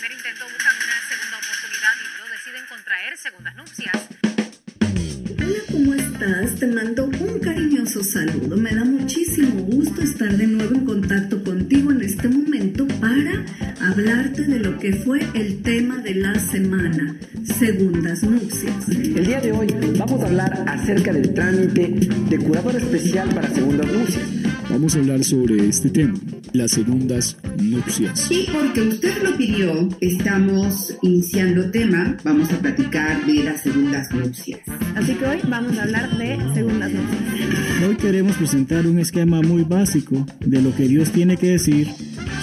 primer intento buscan una segunda oportunidad y no deciden contraer segundas nupcias. Hola, ¿cómo estás? Te mando un cariñoso saludo. Me da muchísimo gusto estar de nuevo en contacto contigo en este momento para hablarte de lo que fue el tema de la semana, segundas nupcias. El día de hoy vamos a hablar acerca del trámite de curador especial para segundas nupcias. Vamos a hablar sobre este tema, las segundas nupcias. Y porque usted lo pidió, estamos iniciando tema, vamos a platicar de las segundas nupcias. Así que hoy vamos a hablar de segundas nupcias. Hoy queremos presentar un esquema muy básico de lo que Dios tiene que decir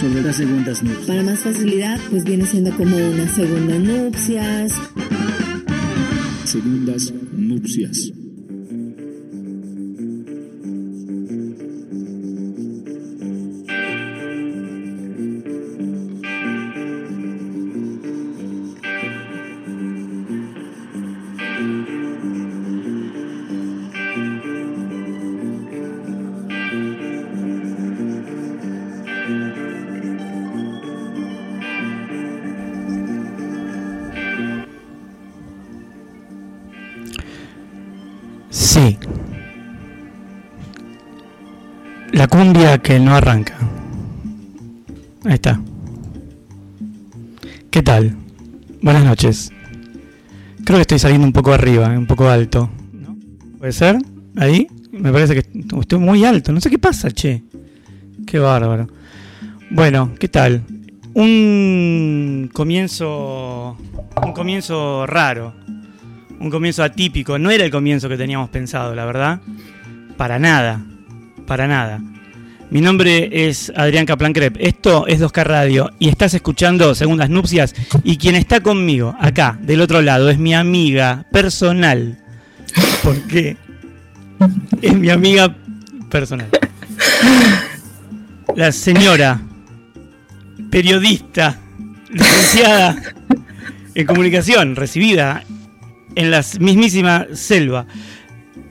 sobre las segundas nupcias. Para más facilidad, pues viene siendo como unas segundas nupcias. Segundas nupcias. Cumbia que no arranca. Ahí está. ¿Qué tal? Buenas noches. Creo que estoy saliendo un poco arriba, un poco alto. ¿No? ¿Puede ser? Ahí. Me parece que estoy muy alto. No sé qué pasa, che. Qué bárbaro. Bueno, ¿qué tal? Un comienzo. Un comienzo raro un comienzo atípico. No era el comienzo que teníamos pensado, la verdad. Para nada. Para nada. Mi nombre es Adrián Caplan Crep. Esto es 2K Radio y estás escuchando Segundas Nupcias. Y quien está conmigo, acá, del otro lado, es mi amiga personal. ¿Por qué? Es mi amiga personal. La señora, periodista, licenciada en comunicación, recibida en la mismísima selva.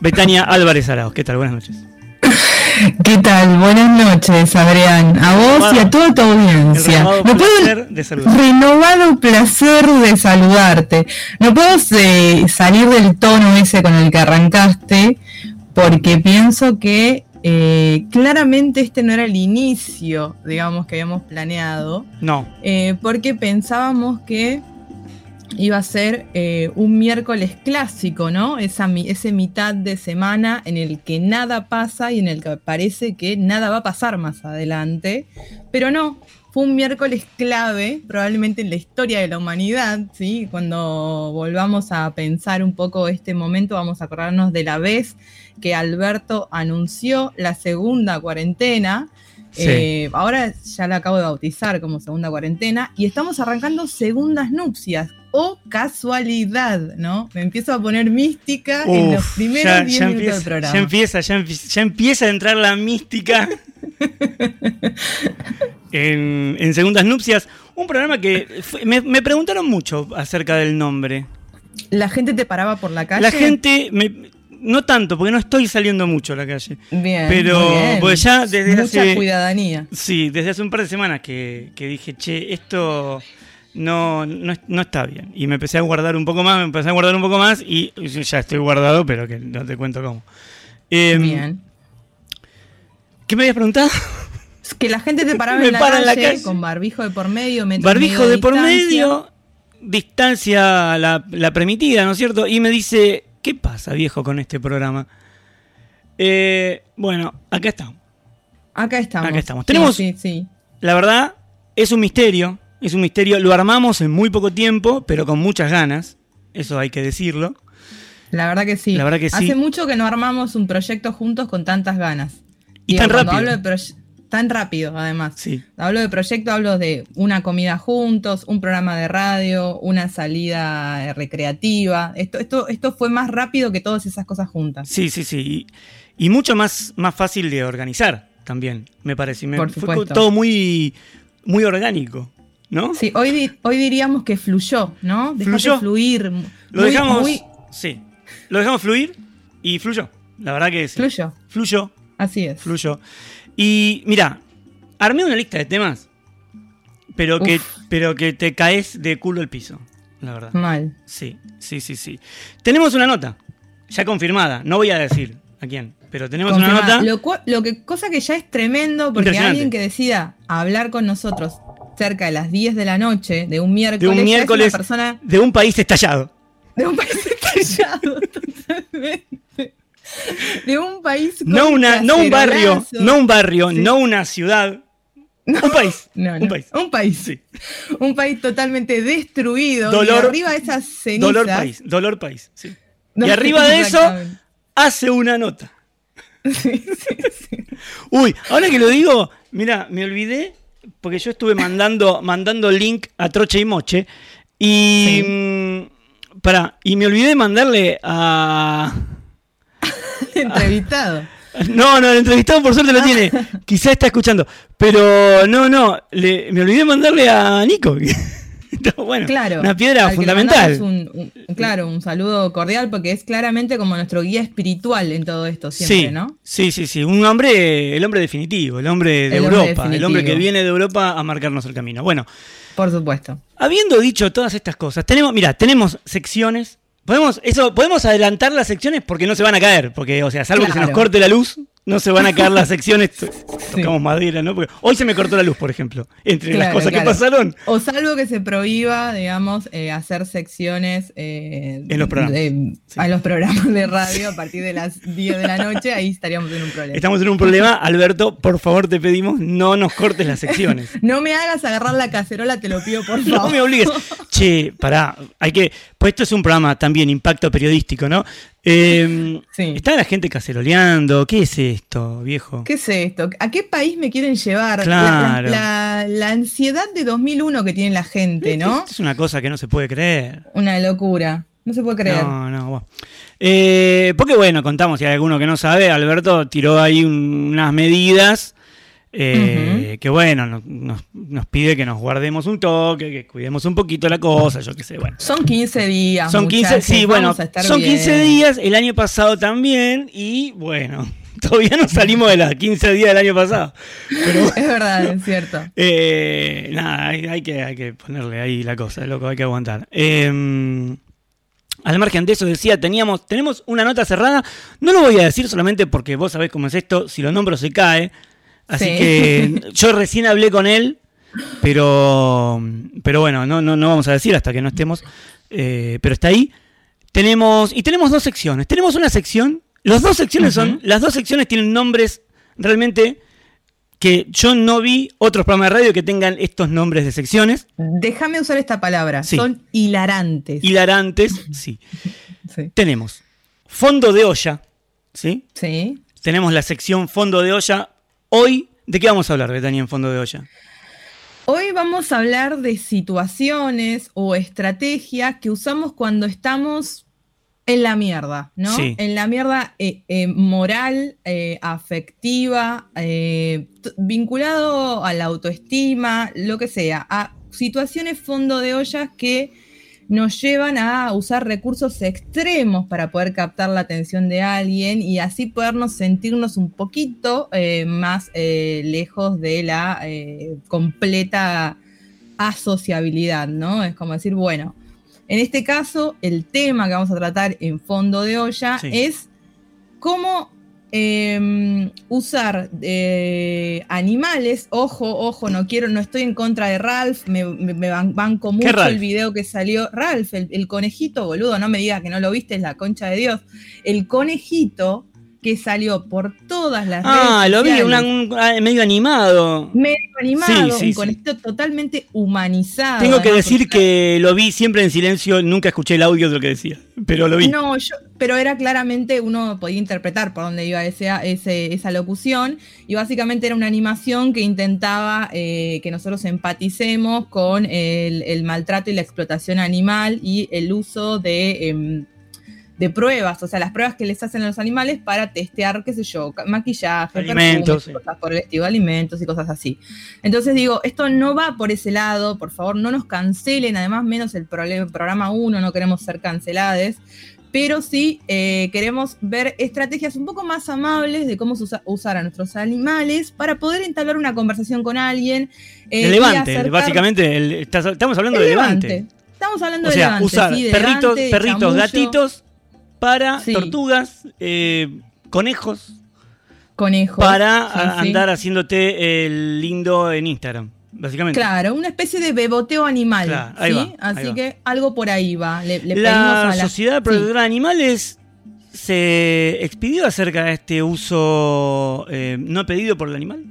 Betania Álvarez Arauz. ¿Qué tal? Buenas noches. ¿Qué tal? Buenas noches, Adrián. A vos y a toda tu audiencia. No placer de saludarte. Renovado placer de saludarte. No puedo eh, salir del tono ese con el que arrancaste, porque pienso que eh, claramente este no era el inicio, digamos, que habíamos planeado. No. Eh, porque pensábamos que iba a ser eh, un miércoles clásico, ¿no? Esa, ese mitad de semana en el que nada pasa y en el que parece que nada va a pasar más adelante. Pero no, fue un miércoles clave, probablemente en la historia de la humanidad, ¿sí? Cuando volvamos a pensar un poco este momento, vamos a acordarnos de la vez que Alberto anunció la segunda cuarentena. Eh, ahora ya la acabo de bautizar como segunda cuarentena y estamos arrancando segundas nupcias. O casualidad, ¿no? Me empiezo a poner mística en los primeros 10 minutos del programa. Ya empieza, ya, empieza a entrar la mística en, Segundas Nupcias. Un programa que me, me, preguntaron mucho acerca del nombre. ¿La gente te paraba por la calle? La gente, me, no tanto, porque no estoy saliendo mucho a la calle. Bien. Pero pues ya desde Mucha hace. cuidadanía. Sí, desde hace un par de semanas que, que dije, che, esto no, no, está bien. Y me empecé a guardar un poco más, me empecé a guardar un poco más y ya estoy guardado, pero que no te cuento cómo. Em, bien. ¿Qué me habías preguntado? que la gente te paraba en, la calle, con barbijo de por medio, Barbijo de, por medio, distancia la, la permitida, ¿no es cierto? Y me dice, ¿Qué pasa, viejo, con este programa? Eh, bueno, acá estamos. Acá estamos. Acá estamos. Tenemos, sí, sí, la verdad, es un misterio. Es un misterio. Lo armamos en muy poco tiempo, pero con muchas ganas. Eso hay que decirlo. La verdad que sí. La verdad que sí. Hace mucho que no armamos un proyecto juntos con tantas ganas. Y tan rápido. tan rápido, además. Sí. Hablo de proyecto, hablo de una comida juntos, un programa de radio, una salida recreativa. Esto, esto, esto fue más rápido que todas esas cosas juntas. Sí, sí, sí. Y, mucho más, más fácil de organizar también, me parece. Me, fue todo muy, muy orgánico. ¿No? Sí, hoy, hoy diríamos que fluyó, ¿no? fluyó. fluir. Lo dejamos. Sí. Lo dejamos fluir y fluyó. La verdad que sí. Fluyó. Fluyó. Así es. Fluyó. Y mira, armé una lista de temas pero que, pero que te caes de culo al piso, la verdad. Mal. Sí, sí, sí, sí. Tenemos una nota, ya confirmada. No voy a decir a quién, pero tenemos una nota. Lo, lo que, cosa que ya es tremendo porque alguien que decida hablar con nosotros cerca de las 10 de la noche de un miércoles, De un una persona de un país estallado. de un país estallado totalmente. De un país No, una, no un barrio, no un barrio, Sí. no una ciudad. Un país. No, no, Un país. Un país. Sí. Un país totalmente destruido. Dolor- y arriba de esas cenizas. Dolor país, dolor país. sí. Y arriba de eso hace una nota. Sí, sí, sí. Uy, ahora que lo digo, mira, me olvidé porque yo estuve mandando, mandando link a Troche y Moche y mm, pará, y me olvidé mandarle a Entrevistado. no, no, el entrevistado por suerte lo tiene. Quizá está escuchando. Pero no, no, le- me olvidé mandarle a Nico. Bueno, Claro. una piedra fundamental. Un, un- claro, un saludo cordial porque es claramente como nuestro guía espiritual en todo esto siempre, sí, ¿no? sí, sí, sí. Un hombre, el hombre definitivo, el hombre de El hombre Europa, el hombre que viene de Europa a marcarnos el camino. Bueno, Por supuesto. habiendo dicho todas estas cosas, tenemos, mira, tenemos secciones. Podemos, eso, podemos adelantar las secciones porque no se van a caer, porque, o sea, salvo que se nos corte la luz, no se van a caer las secciones. Tocamos madera, ¿no? Porque hoy se me cortó la luz, por ejemplo. Entre las cosas claro. que pasaron. O salvo que se prohíba, digamos, eh, hacer secciones eh, En los programas. de- a los programas de radio a partir de las 10 de la noche, ahí estaríamos en un problema. Estamos en un problema. Alberto, por favor, te pedimos, no nos cortes las secciones. No me hagas agarrar la cacerola, te lo pido por favor. No me obligues. Che, pará, hay que. Pues esto es un programa también, impacto periodístico, ¿no? Eh, Sí. Está la gente caceroleando. ¿Qué es esto, viejo? ¿Qué es esto? ¿A qué país me quieren llevar? La- Claro. La, la- la ansiedad de 2001 que tiene la gente, ¿no? Es una cosa que no se puede creer. Una locura. No se puede creer. No, no, bueno. Eh, porque bueno, contamos, si hay alguno que no sabe, Alberto tiró ahí un- unas medidas eh, que bueno, no- nos, nos pide que nos guardemos un toque, que cuidemos un poquito la cosa, yo qué sé, bueno. Son 15 días. Son 15, muchachos, sí, bueno, son bien. 15 días, el año pasado también, y bueno, todavía no salimos de los 15 días del año pasado. Pero Es verdad, es cierto. eh, nada, hay, hay que, hay que ponerle ahí la cosa, loco, hay que aguantar. Eh, al margen de eso decía, teníamos, tenemos una nota cerrada. No lo voy a decir solamente porque vos sabés cómo es esto, si lo nombro se cae. Así Sí. que yo recién hablé con él, pero, pero bueno, no, no, no vamos a decir hasta que no estemos. eh, pero está ahí. Tenemos, y tenemos dos secciones. Tenemos una sección, las dos secciones son, las dos secciones tienen nombres realmente que yo no vi otros programas de radio que tengan estos nombres de secciones. Déjame usar esta palabra. Sí. Son hilarantes. Hilarantes, sí. Sí. Tenemos fondo de olla, ¿sí? Sí. Tenemos la sección fondo de olla. Hoy, ¿de qué vamos a hablar, Betania, en fondo de olla? Hoy vamos a hablar de situaciones o estrategias que usamos cuando estamos en la mierda, ¿no? Sí. En la mierda eh, eh, moral, eh, afectiva, vinculado a la autoestima, lo que sea, a situaciones fondo de ollas que nos llevan a usar recursos extremos para poder captar la atención de alguien y así podernos sentirnos un poquito eh, más eh, lejos de la eh, completa asociabilidad, ¿no? Es como decir, bueno, en este caso, el tema que vamos a tratar en fondo de olla Sí. es cómo eh, usar eh, animales. Ojo, ojo, no quiero, no estoy en contra de Ralph, me, me- me ban- banco mucho Ralph? el video que salió. Ralph, el, el conejito, boludo, no me digas que no lo viste, es la concha de Dios. El conejito que salió por todas las Ah, redes lo vi, sociales, una- un- ah, medio animado. medio animado, Sí, sí, un sí. totalmente humanizado. Tengo que decir porque- que lo vi siempre en silencio, nunca escuché el audio de lo que decía, pero lo vi. No, yo, pero era claramente, uno podía interpretar por dónde iba ese, ese- esa locución, y básicamente era una animación que intentaba eh, que nosotros empaticemos con el, el maltrato y la explotación animal y el uso de, em, de pruebas, o sea, las pruebas que les hacen a los animales para testear, qué sé yo, maquillaje, Alimentos, perfumes, sí. cosas por el estilo, alimentos y cosas así. Entonces digo, esto no va por ese lado, por favor, no nos cancelen, además menos el programa 1, no queremos ser cancelados, pero sí eh, queremos ver estrategias un poco más amables de cómo usa- usar a nuestros animales para poder entablar una conversación con alguien. eh, levante, acercar- básicamente. el- estamos hablando El de levante. levante. Estamos hablando O de levante, usar sí, de perritos, levante, perritos, chamullo, gatitos para Sí. tortugas, eh, conejos, conejos. para sí, a- sí. andar haciéndote el lindo en Instagram, básicamente. Claro, una especie de beboteo animal. Claro, ahí Así va. que algo por ahí va. Le, le pedimos la a la Sociedad. Protectora de Animales se expidió acerca de este uso eh, no pedido por el animal.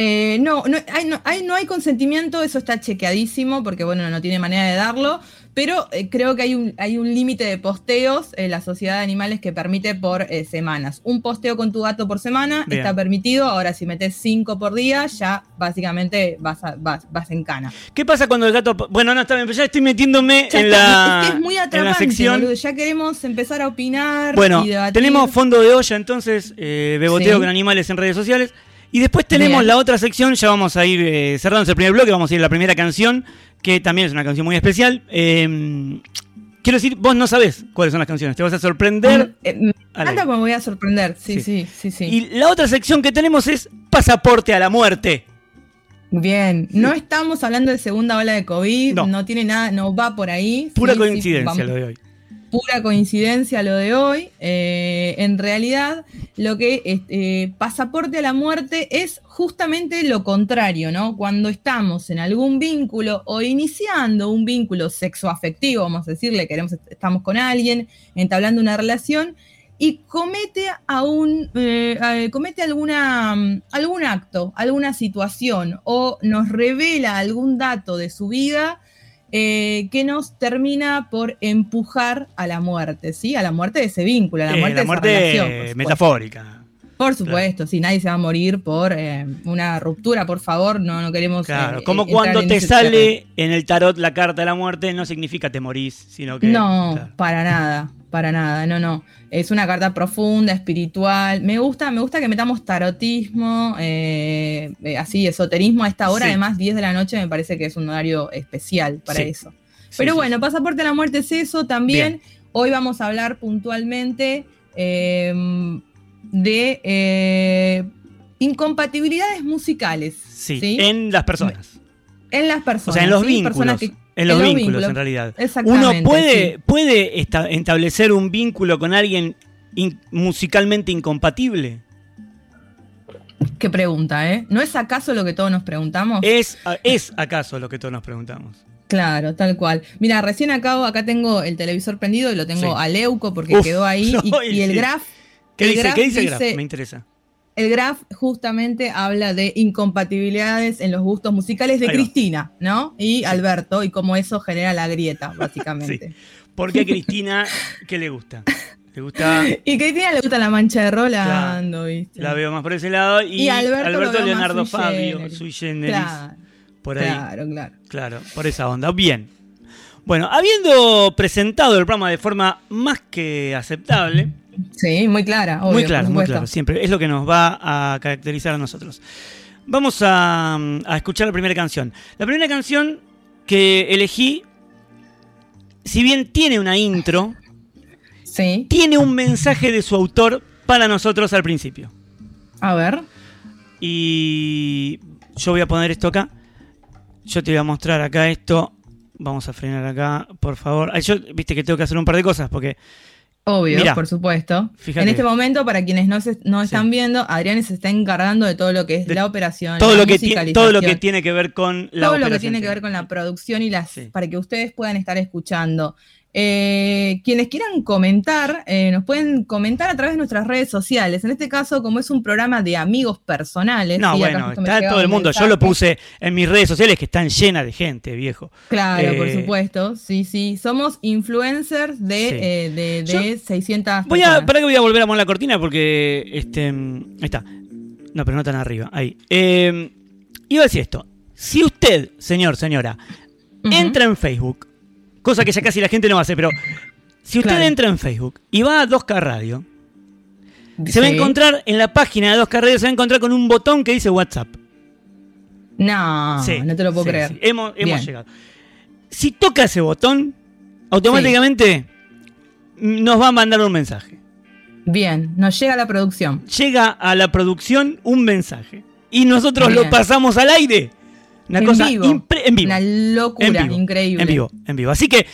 Eh, no, no hay, no, hay, no hay consentimiento, eso está chequeadísimo, porque bueno, no tiene manera de darlo, pero eh, creo que hay un, hay un límite de posteos en la sociedad de animales que permite por eh, semanas. Un posteo con tu gato por semana Bien. está permitido, ahora si metes cinco por día, ya básicamente vas, a- vas, vas en cana. ¿Qué pasa cuando el gato... Bueno, no, está bien, pero ya estoy metiéndome Ya en está, la, es que es muy en la sección. boludo, ya queremos empezar a opinar Bueno, y debatir. tenemos fondo de olla, entonces, eh, beboteo Sí. con animales en redes sociales. Y después tenemos Bien. la otra sección, ya vamos a ir eh, cerrando el primer bloque, vamos a ir a la primera canción, que también es una canción muy especial. Eh, quiero decir, vos no sabés cuáles son las canciones, te vas a sorprender. Eh, me encanta me voy a sorprender, sí, Sí. sí, sí, sí. Y la otra sección que tenemos es Pasaporte a la Muerte. Bien, no estamos hablando de segunda ola de COVID, No. no, tiene nada, no va por ahí. Pura Sí, coincidencia lo de hoy. Pura coincidencia lo de hoy. Eh, en realidad, lo que eh, pasaporte a la muerte es justamente lo contrario, ¿no? Cuando estamos en algún vínculo o iniciando un vínculo sexoafectivo, vamos a decirle, queremos, estamos con alguien, entablando una relación, y comete a un eh, comete alguna algún acto, alguna situación o nos revela algún dato de su vida eh, que nos termina por empujar a la muerte, ¿sí? A la muerte de ese vínculo, a la Eh, muerte la de esa muerte relación. por supuesto. metafórica. Por supuesto, sí, nadie se va a morir por eh, una ruptura, por favor, no, no queremos. Claro, eh, como cuando te sale terreno. en el tarot la carta de la muerte, no significa te morís, sino que... No, claro. para nada, para nada, no, no. Es una carta profunda, espiritual. Me gusta, me gusta que metamos tarotismo, eh, eh, así, esoterismo a esta hora. Sí. Además, 10 de la noche me parece que es un horario especial para Sí. eso. Sí, Pero sí, bueno, pasaporte a la muerte es eso también. Bien. Hoy vamos a hablar puntualmente eh, de eh, incompatibilidades musicales. Sí, en las personas. En las personas. O sea, en los vínculos. Personas que- en los vínculos, en realidad. Exactamente. Uno puede, sí. puede esta- establecer un vínculo con alguien in- musicalmente incompatible. Qué pregunta, ¿eh? ¿No es acaso lo que todos nos preguntamos? ¿Es, ¿Es acaso lo que todos nos preguntamos? Claro, tal cual. Mira, recién acabo, acá tengo el televisor prendido y lo tengo Sí. a Leuco porque Uf, quedó ahí. y, no, y el graph, ¿Qué El dice, graph ¿qué dice el graph? Me interesa. El graph justamente habla de incompatibilidades en los gustos musicales de. Cristina, ¿no? Y Alberto, y cómo eso genera la grieta, básicamente. Porque a Cristina, ¿qué le gusta? Le gusta, Y Cristina le gusta la mancha de Rolando, ¿viste? la veo más por ese lado. Y, Y Alberto Leonardo sui Fabio, generis. sui generis, Claro, por ahí. claro, claro. Claro, por esa onda. Bien. Bueno, habiendo presentado el programa de forma más que aceptable, Sí, muy clara, obvio, muy por claro, muy claro, siempre es lo que nos va a caracterizar a nosotros. Vamos a, a escuchar la primera canción. La primera canción que elegí, si bien tiene una intro, Sí, tiene un mensaje de su autor para nosotros al principio. a ver. Y yo voy a poner esto acá. Yo te voy a mostrar acá esto. Vamos a frenar acá, por favor. Ay, yo, viste que tengo que hacer un par de cosas porque Obvio, Mirá, por supuesto. fíjate. En este momento, para quienes no, se- no están Sí. viendo, Adrián se está encargando de todo lo que es De la operación, todo la lo que ti- todo lo que tiene que ver con la todo lo que tiene que ver con la producción y las Sí. para que ustedes puedan estar escuchando. Eh, quienes quieran comentar, eh, nos pueden comentar a través de nuestras redes sociales. En este caso, como es un programa de amigos personales. No, bueno, está todo el un mundo. Yo lo puse en mis redes sociales que están llenas de gente, viejo. Claro, por Eh, supuesto. Sí, sí. Somos influencers de, Sí. de, Yo de 600 Voy a, para que voy a volver a poner la cortina porque este, mm, ahí está. No, pero no tan arriba. Ahí. Iba a decir esto. Si usted, señor, señora, entra en Facebook, cosa que ya casi la gente no hace, pero si usted Claro. entra en Facebook y va a 2K Radio, se va a encontrar en la página de 2K Radio, se va a encontrar con un botón que dice WhatsApp. No, Sí, no te lo puedo sí, creer. Hemos, hemos llegado. Si toca ese botón, automáticamente nos va a mandar un mensaje. Bien, nos llega la producción. Llega a la producción un mensaje. Y nosotros Bien. lo pasamos al aire. Una En cosa vivo. en vivo. Una locura, En vivo, increíble. En vivo, en vivo. Así que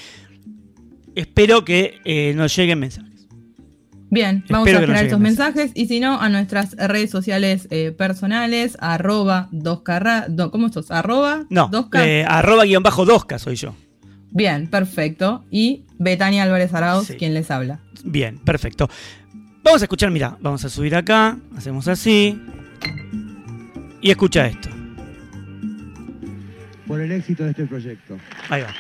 espero que eh, nos lleguen mensajes. Bien, vamos Espero a esperar esos mensajes y si no, a nuestras redes sociales eh, personales, arroba 2K, do- ¿cómo sos? Arroba No, 2K. eh, arroba guion bajo 2K soy yo. Bien, perfecto. Y Betania Álvarez Arauz, Sí. quien les habla. Bien, perfecto. Vamos a escuchar, mira, vamos a subir acá, hacemos así. Y escucha esto. Por el éxito de este proyecto. Ahí va.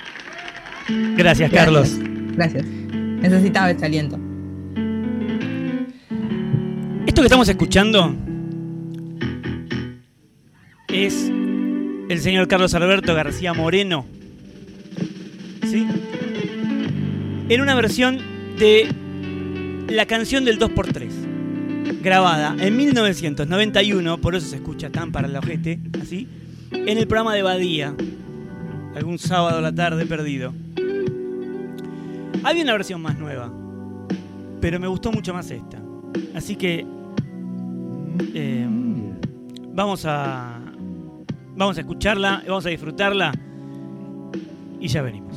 Gracias, Carlos. Gracias. Necesitaba este aliento. Esto que estamos escuchando es el señor Carlos Alberto García Moreno. ¿Sí? En una versión de la canción del 2x3, grabada en 1991, por eso se escucha tan para el ojete, así, en el programa de Badía, algún sábado a la tarde perdido. Había una versión más nueva, pero me gustó mucho más esta. Así que eh, vamos a vamos a escucharla, vamos a disfrutarla y ya venimos.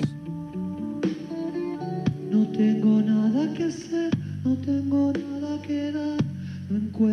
No tengo nada que hacer, no tengo nada que dar, encuentro.